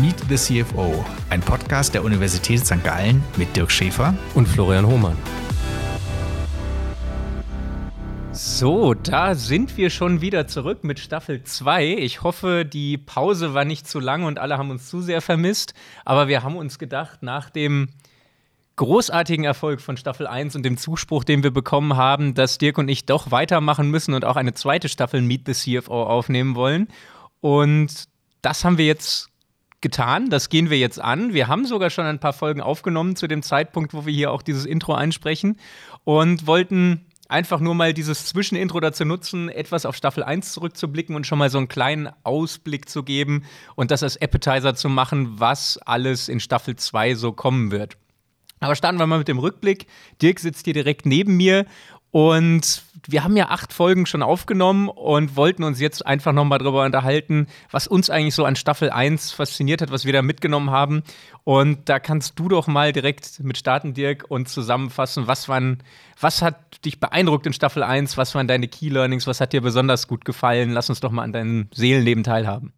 Meet the CFO, ein Podcast der Universität St. Gallen mit Dirk Schäfer und Florian Hohmann. So, da sind wir schon wieder zurück mit Staffel 2. Ich hoffe, die Pause war nicht zu lang und alle haben uns zu sehr vermisst. Aber wir haben uns gedacht, nach dem großartigen Erfolg von Staffel 1 und dem Zuspruch, den wir bekommen haben, dass Dirk und ich doch weitermachen müssen und auch eine zweite Staffel Meet the CFO aufnehmen wollen. Und das haben wir jetzt getan. Das gehen wir jetzt an. Wir haben sogar schon ein paar Folgen aufgenommen zu dem Zeitpunkt, wo wir hier auch dieses Intro einsprechen und wollten einfach nur mal dieses Zwischenintro dazu nutzen, etwas auf Staffel 1 zurückzublicken und schon mal so einen kleinen Ausblick zu geben und das als Appetizer zu machen, was alles in Staffel 2 so kommen wird. Aber starten wir mal mit dem Rückblick. Dirk sitzt hier direkt neben mir und wir haben ja acht Folgen schon aufgenommen und wollten uns jetzt einfach nochmal darüber unterhalten, was uns eigentlich so an Staffel 1 fasziniert hat, was wir da mitgenommen haben. Und da kannst du doch mal direkt mit starten, Dirk, und zusammenfassen, was, waren, was hat dich beeindruckt in Staffel 1, was waren deine Key Learnings, was hat dir besonders gut gefallen? Lass uns doch mal an deinem Seelenleben teilhaben.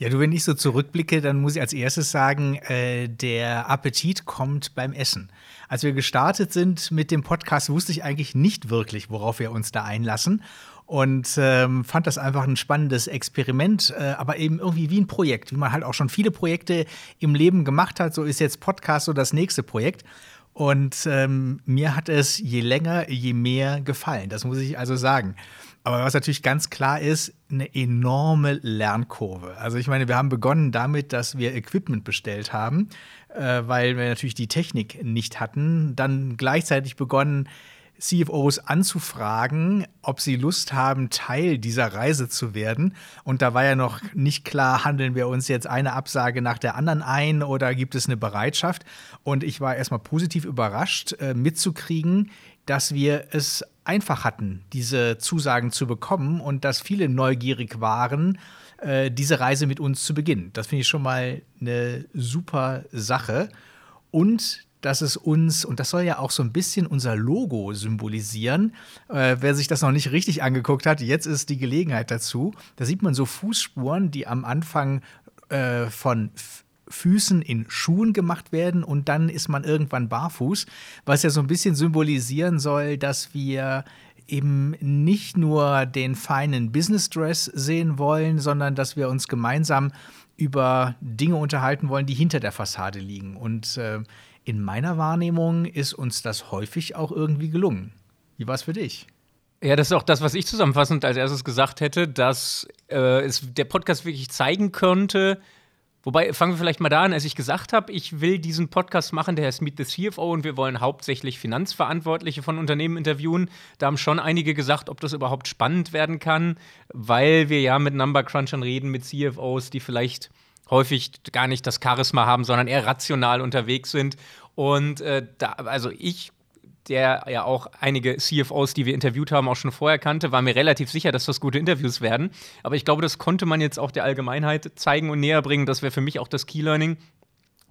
Ja, du, wenn ich so zurückblicke, dann muss ich als erstes sagen, äh, der Appetit kommt beim Essen. Als wir gestartet sind mit dem Podcast, wusste ich eigentlich nicht wirklich, worauf wir uns da einlassen. Und ähm, fand das einfach ein spannendes Experiment, äh, aber eben irgendwie wie ein Projekt, wie man halt auch schon viele Projekte im Leben gemacht hat. So ist jetzt Podcast so das nächste Projekt. Und ähm, mir hat es je länger, je mehr gefallen. Das muss ich also sagen. Aber was natürlich ganz klar ist, eine enorme Lernkurve. Also ich meine, wir haben begonnen damit, dass wir Equipment bestellt haben, äh, weil wir natürlich die Technik nicht hatten. Dann gleichzeitig begonnen, CFOs anzufragen, ob sie Lust haben, Teil dieser Reise zu werden. Und da war ja noch nicht klar, handeln wir uns jetzt eine Absage nach der anderen ein oder gibt es eine Bereitschaft? Und ich war erstmal positiv überrascht, äh, mitzukriegen, dass wir es einfach hatten, diese Zusagen zu bekommen und dass viele neugierig waren, äh, diese Reise mit uns zu beginnen. Das finde ich schon mal eine super Sache. Und dass es uns, und das soll ja auch so ein bisschen unser Logo symbolisieren, äh, wer sich das noch nicht richtig angeguckt hat, jetzt ist die Gelegenheit dazu. Da sieht man so Fußspuren, die am Anfang äh, von Füßen in Schuhen gemacht werden und dann ist man irgendwann barfuß, was ja so ein bisschen symbolisieren soll, dass wir eben nicht nur den feinen Business Dress sehen wollen, sondern dass wir uns gemeinsam über Dinge unterhalten wollen, die hinter der Fassade liegen. Und äh, in meiner Wahrnehmung ist uns das häufig auch irgendwie gelungen. Wie war es für dich? Ja, das ist auch das, was ich zusammenfassend als erstes gesagt hätte, dass äh, es der Podcast wirklich zeigen könnte, Wobei, fangen wir vielleicht mal da an, als ich gesagt habe, ich will diesen Podcast machen, der heißt Meet the CFO und wir wollen hauptsächlich Finanzverantwortliche von Unternehmen interviewen. Da haben schon einige gesagt, ob das überhaupt spannend werden kann, weil wir ja mit Number Crunchern reden, mit CFOs, die vielleicht häufig gar nicht das Charisma haben, sondern eher rational unterwegs sind. Und äh, da, also ich der ja auch einige CFOs, die wir interviewt haben, auch schon vorher kannte, war mir relativ sicher, dass das gute Interviews werden. Aber ich glaube, das konnte man jetzt auch der Allgemeinheit zeigen und näher bringen. Das wäre für mich auch das Key Learning,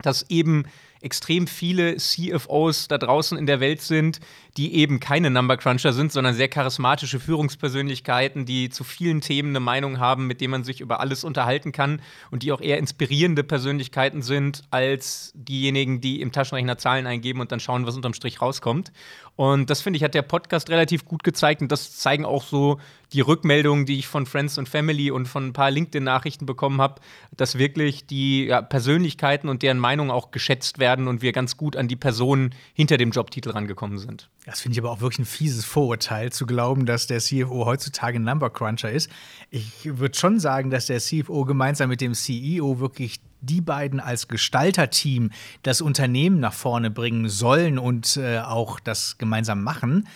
dass eben extrem viele CFOs da draußen in der Welt sind, die eben keine Number Cruncher sind, sondern sehr charismatische Führungspersönlichkeiten, die zu vielen Themen eine Meinung haben, mit denen man sich über alles unterhalten kann und die auch eher inspirierende Persönlichkeiten sind als diejenigen, die im Taschenrechner Zahlen eingeben und dann schauen, was unterm Strich rauskommt. Und das finde ich, hat der Podcast relativ gut gezeigt und das zeigen auch so die Rückmeldungen, die ich von Friends und Family und von ein paar LinkedIn-Nachrichten bekommen habe, dass wirklich die ja, Persönlichkeiten und deren Meinungen auch geschätzt werden und wir ganz gut an die Personen hinter dem Jobtitel rangekommen sind. Das finde ich aber auch wirklich ein fieses Vorurteil, zu glauben, dass der CFO heutzutage ein Number Cruncher ist. Ich würde schon sagen, dass der CFO gemeinsam mit dem CEO wirklich die beiden als Gestalterteam das Unternehmen nach vorne bringen sollen und äh, auch das gemeinsam machen.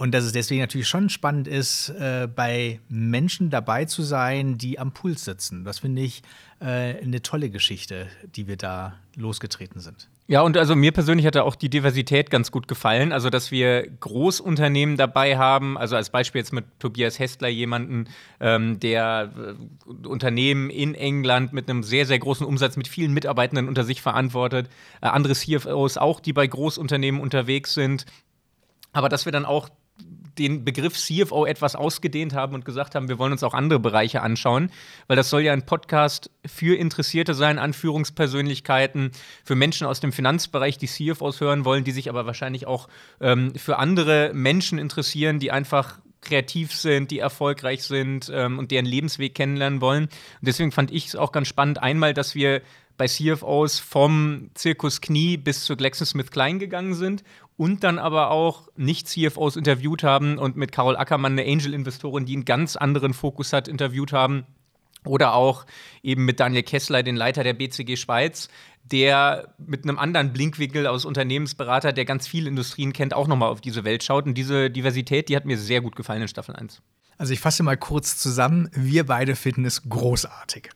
Und dass es deswegen natürlich schon spannend ist, äh, bei Menschen dabei zu sein, die am Puls sitzen. Das finde ich äh, eine tolle Geschichte, die wir da losgetreten sind. Ja, und also mir persönlich hat da auch die Diversität ganz gut gefallen. Also, dass wir Großunternehmen dabei haben, also als Beispiel jetzt mit Tobias Hestler jemanden, ähm, der äh, Unternehmen in England mit einem sehr, sehr großen Umsatz mit vielen Mitarbeitenden unter sich verantwortet. Äh, andere CFOs auch, die bei Großunternehmen unterwegs sind. Aber dass wir dann auch den Begriff CFO etwas ausgedehnt haben und gesagt haben, wir wollen uns auch andere Bereiche anschauen, weil das soll ja ein Podcast für Interessierte sein, Anführungspersönlichkeiten, für Menschen aus dem Finanzbereich, die CFOs hören wollen, die sich aber wahrscheinlich auch ähm, für andere Menschen interessieren, die einfach kreativ sind, die erfolgreich sind ähm, und deren Lebensweg kennenlernen wollen. Und deswegen fand ich es auch ganz spannend, einmal, dass wir bei CFOs vom Zirkus Knie bis zu GlaxoSmithKline gegangen sind und dann aber auch nicht CFOs interviewt haben und mit Carol Ackermann, eine Angel-Investorin, die einen ganz anderen Fokus hat, interviewt haben. Oder auch eben mit Daniel Kessler, den Leiter der BCG Schweiz, der mit einem anderen Blinkwinkel aus Unternehmensberater, der ganz viele Industrien kennt, auch nochmal auf diese Welt schaut. Und diese Diversität, die hat mir sehr gut gefallen in Staffel 1. Also ich fasse mal kurz zusammen, wir beide finden es großartig.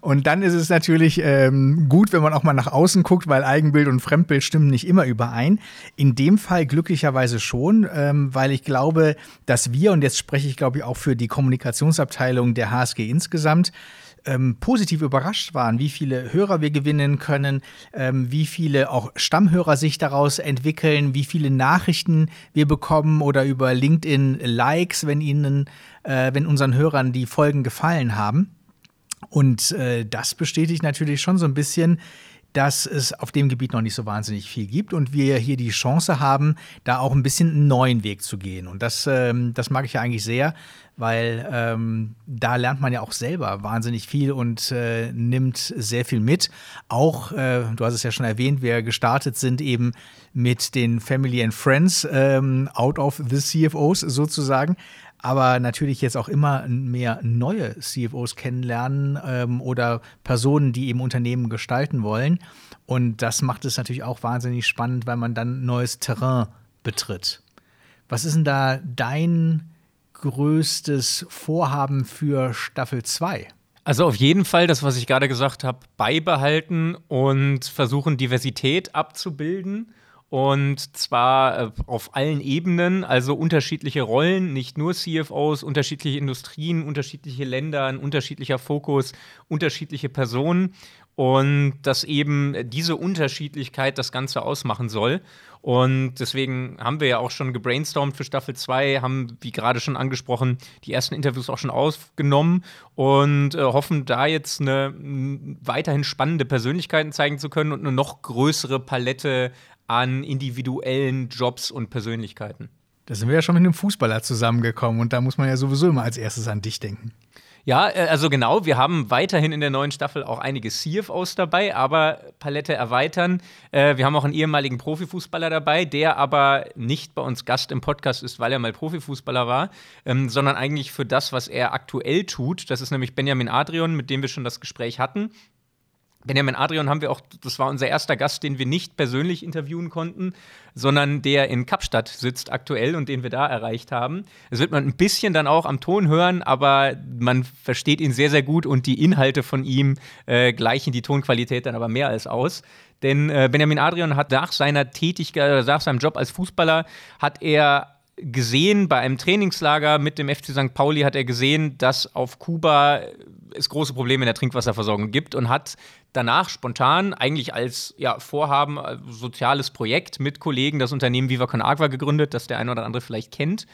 Und dann ist es natürlich ähm, gut, wenn man auch mal nach außen guckt, weil Eigenbild und Fremdbild stimmen nicht immer überein. In dem Fall glücklicherweise schon, ähm, weil ich glaube, dass wir, und jetzt spreche ich glaube ich auch für die Kommunikationsabteilung der HSG insgesamt, ähm, positiv überrascht waren, wie viele Hörer wir gewinnen können, ähm, wie viele auch Stammhörer sich daraus entwickeln, wie viele Nachrichten wir bekommen oder über LinkedIn Likes, wenn ihnen, äh, wenn unseren Hörern die Folgen gefallen haben. Und äh, das bestätigt natürlich schon so ein bisschen, dass es auf dem Gebiet noch nicht so wahnsinnig viel gibt und wir hier die Chance haben, da auch ein bisschen einen neuen Weg zu gehen. Und das, ähm, das mag ich ja eigentlich sehr, weil ähm, da lernt man ja auch selber wahnsinnig viel und äh, nimmt sehr viel mit. Auch, äh, du hast es ja schon erwähnt, wir gestartet sind eben mit den Family and Friends ähm, out of the CFOs sozusagen aber natürlich jetzt auch immer mehr neue CFOs kennenlernen ähm, oder Personen, die eben Unternehmen gestalten wollen. Und das macht es natürlich auch wahnsinnig spannend, weil man dann neues Terrain betritt. Was ist denn da dein größtes Vorhaben für Staffel 2? Also auf jeden Fall das, was ich gerade gesagt habe, beibehalten und versuchen, Diversität abzubilden. Und zwar äh, auf allen Ebenen, also unterschiedliche Rollen, nicht nur CFOs, unterschiedliche Industrien, unterschiedliche Länder, ein unterschiedlicher Fokus, unterschiedliche Personen und dass eben diese Unterschiedlichkeit das Ganze ausmachen soll. Und deswegen haben wir ja auch schon gebrainstormt für Staffel 2, haben, wie gerade schon angesprochen, die ersten Interviews auch schon aufgenommen und äh, hoffen da jetzt eine weiterhin spannende Persönlichkeiten zeigen zu können und eine noch größere Palette an individuellen Jobs und Persönlichkeiten. Da sind wir ja schon mit einem Fußballer zusammengekommen und da muss man ja sowieso immer als erstes an dich denken. Ja, äh, also genau, wir haben weiterhin in der neuen Staffel auch einige CFOs dabei, aber Palette erweitern. Äh, wir haben auch einen ehemaligen Profifußballer dabei, der aber nicht bei uns Gast im Podcast ist, weil er mal Profifußballer war, ähm, sondern eigentlich für das, was er aktuell tut. Das ist nämlich Benjamin Adrian, mit dem wir schon das Gespräch hatten. Benjamin Adrian haben wir auch, das war unser erster Gast, den wir nicht persönlich interviewen konnten, sondern der in Kapstadt sitzt aktuell und den wir da erreicht haben. Das wird man ein bisschen dann auch am Ton hören, aber man versteht ihn sehr, sehr gut und die Inhalte von ihm äh, gleichen die Tonqualität dann aber mehr als aus. Denn äh, Benjamin Adrian hat nach seiner Tätigkeit, nach seinem Job als Fußballer, hat er gesehen, bei einem Trainingslager mit dem FC St. Pauli hat er gesehen, dass auf Kuba es große Probleme in der Trinkwasserversorgung gibt und hat danach spontan, eigentlich als ja, Vorhaben, äh, soziales Projekt mit Kollegen das Unternehmen Viva Con Agua gegründet, das der eine oder andere vielleicht kennt.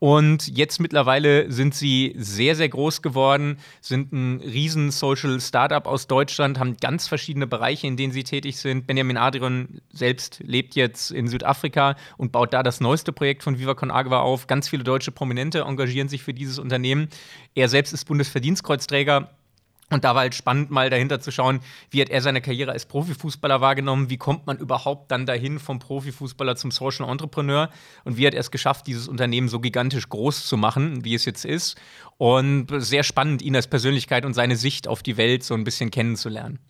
Und jetzt mittlerweile sind sie sehr, sehr groß geworden, sind ein riesen Social Startup aus Deutschland, haben ganz verschiedene Bereiche, in denen sie tätig sind. Benjamin Adrian selbst lebt jetzt in Südafrika und baut da das neueste Projekt von Viva Con Agua auf. Ganz viele deutsche Prominente engagieren sich für dieses Unternehmen. Er selbst ist Bundesverdienstkreuzträger und da war halt spannend, mal dahinter zu schauen, wie hat er seine Karriere als Profifußballer wahrgenommen, wie kommt man überhaupt dann dahin vom Profifußballer zum Social Entrepreneur und wie hat er es geschafft, dieses Unternehmen so gigantisch groß zu machen, wie es jetzt ist. Und sehr spannend, ihn als Persönlichkeit und seine Sicht auf die Welt so ein bisschen kennenzulernen.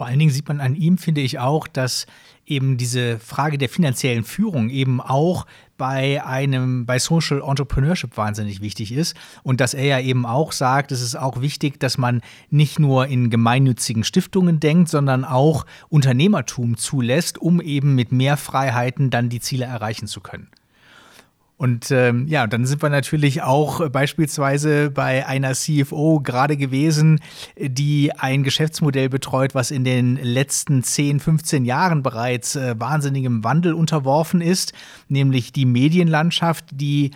Vor allen Dingen sieht man an ihm, finde ich auch, dass eben diese Frage der finanziellen Führung eben auch bei einem, bei Social Entrepreneurship wahnsinnig wichtig ist. Und dass er ja eben auch sagt, es ist auch wichtig, dass man nicht nur in gemeinnützigen Stiftungen denkt, sondern auch Unternehmertum zulässt, um eben mit mehr Freiheiten dann die Ziele erreichen zu können. Und ähm, ja, dann sind wir natürlich auch beispielsweise bei einer CFO gerade gewesen, die ein Geschäftsmodell betreut, was in den letzten 10, 15 Jahren bereits äh, wahnsinnigem Wandel unterworfen ist, nämlich die Medienlandschaft, die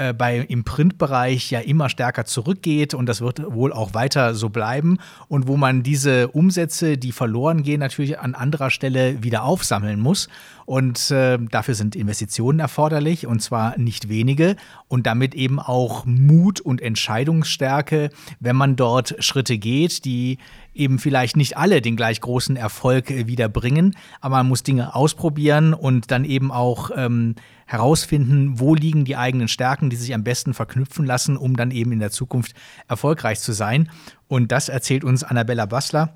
äh, bei, im Printbereich ja immer stärker zurückgeht und das wird wohl auch weiter so bleiben. Und wo man diese Umsätze, die verloren gehen, natürlich an anderer Stelle wieder aufsammeln muss. Und äh, dafür sind Investitionen erforderlich und zwar nicht wenige. Und damit eben auch Mut und Entscheidungsstärke, wenn man dort Schritte geht, die eben vielleicht nicht alle den gleich großen Erfolg äh, wieder bringen, aber man muss Dinge ausprobieren und dann eben auch ähm, herausfinden, wo liegen die eigenen Stärken, die sich am besten verknüpfen lassen, um dann eben in der Zukunft erfolgreich zu sein. Und das erzählt uns Annabella Bassler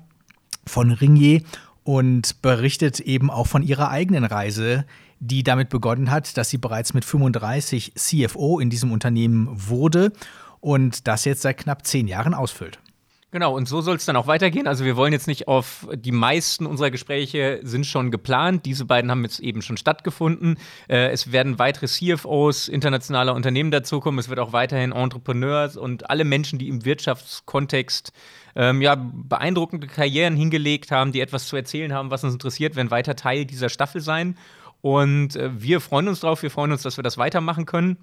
von Ringier und berichtet eben auch von ihrer eigenen Reise, die damit begonnen hat, dass sie bereits mit 35 CFO in diesem Unternehmen wurde und das jetzt seit knapp zehn Jahren ausfüllt. Genau, und so soll es dann auch weitergehen. Also wir wollen jetzt nicht auf die meisten unserer Gespräche sind schon geplant. Diese beiden haben jetzt eben schon stattgefunden. Äh, es werden weitere CFOs internationaler Unternehmen dazukommen. Es wird auch weiterhin Entrepreneurs und alle Menschen, die im Wirtschaftskontext ähm, ja, beeindruckende Karrieren hingelegt haben, die etwas zu erzählen haben, was uns interessiert, werden weiter Teil dieser Staffel sein. Und äh, wir freuen uns drauf, wir freuen uns, dass wir das weitermachen können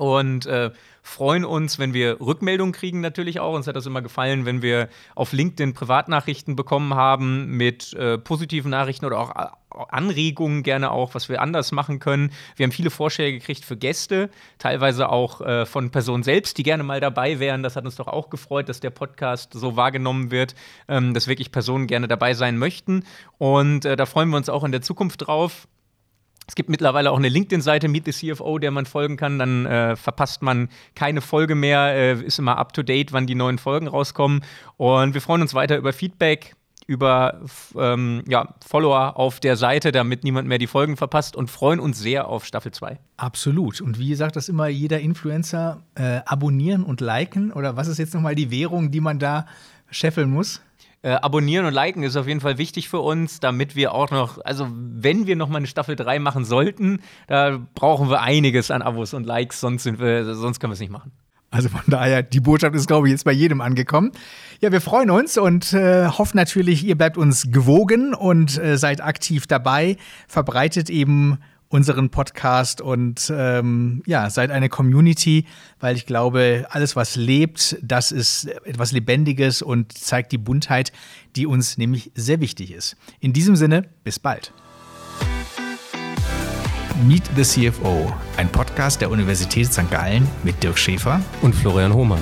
und äh, freuen uns, wenn wir Rückmeldungen kriegen natürlich auch. Uns hat das immer gefallen, wenn wir auf LinkedIn Privatnachrichten bekommen haben mit äh, positiven Nachrichten oder auch äh, Anregungen gerne auch, was wir anders machen können. Wir haben viele Vorschläge gekriegt für Gäste, teilweise auch äh, von Personen selbst, die gerne mal dabei wären. Das hat uns doch auch gefreut, dass der Podcast so wahrgenommen wird, ähm, dass wirklich Personen gerne dabei sein möchten. Und äh, da freuen wir uns auch in der Zukunft drauf. Es gibt mittlerweile auch eine LinkedIn-Seite, Meet the CFO, der man folgen kann. Dann äh, verpasst man keine Folge mehr, äh, ist immer up to date, wann die neuen Folgen rauskommen. Und wir freuen uns weiter über Feedback, über ähm, ja, Follower auf der Seite, damit niemand mehr die Folgen verpasst und freuen uns sehr auf Staffel 2. Absolut. Und wie sagt das immer jeder Influencer, äh, abonnieren und liken? Oder was ist jetzt nochmal die Währung, die man da scheffeln muss? Äh, abonnieren und liken ist auf jeden Fall wichtig für uns, damit wir auch noch, also wenn wir noch mal eine Staffel 3 machen sollten, da brauchen wir einiges an Abos und Likes, sonst, sind wir, sonst können wir es nicht machen. Also von daher, die Botschaft ist, glaube ich, jetzt bei jedem angekommen. Ja, wir freuen uns und äh, hoffen natürlich, ihr bleibt uns gewogen und äh, seid aktiv dabei. Verbreitet eben unseren Podcast und ähm, ja, seid eine Community, weil ich glaube, alles, was lebt, das ist etwas Lebendiges und zeigt die Buntheit, die uns nämlich sehr wichtig ist. In diesem Sinne, bis bald. Meet the CFO, ein Podcast der Universität St. Gallen mit Dirk Schäfer und Florian Hohmann.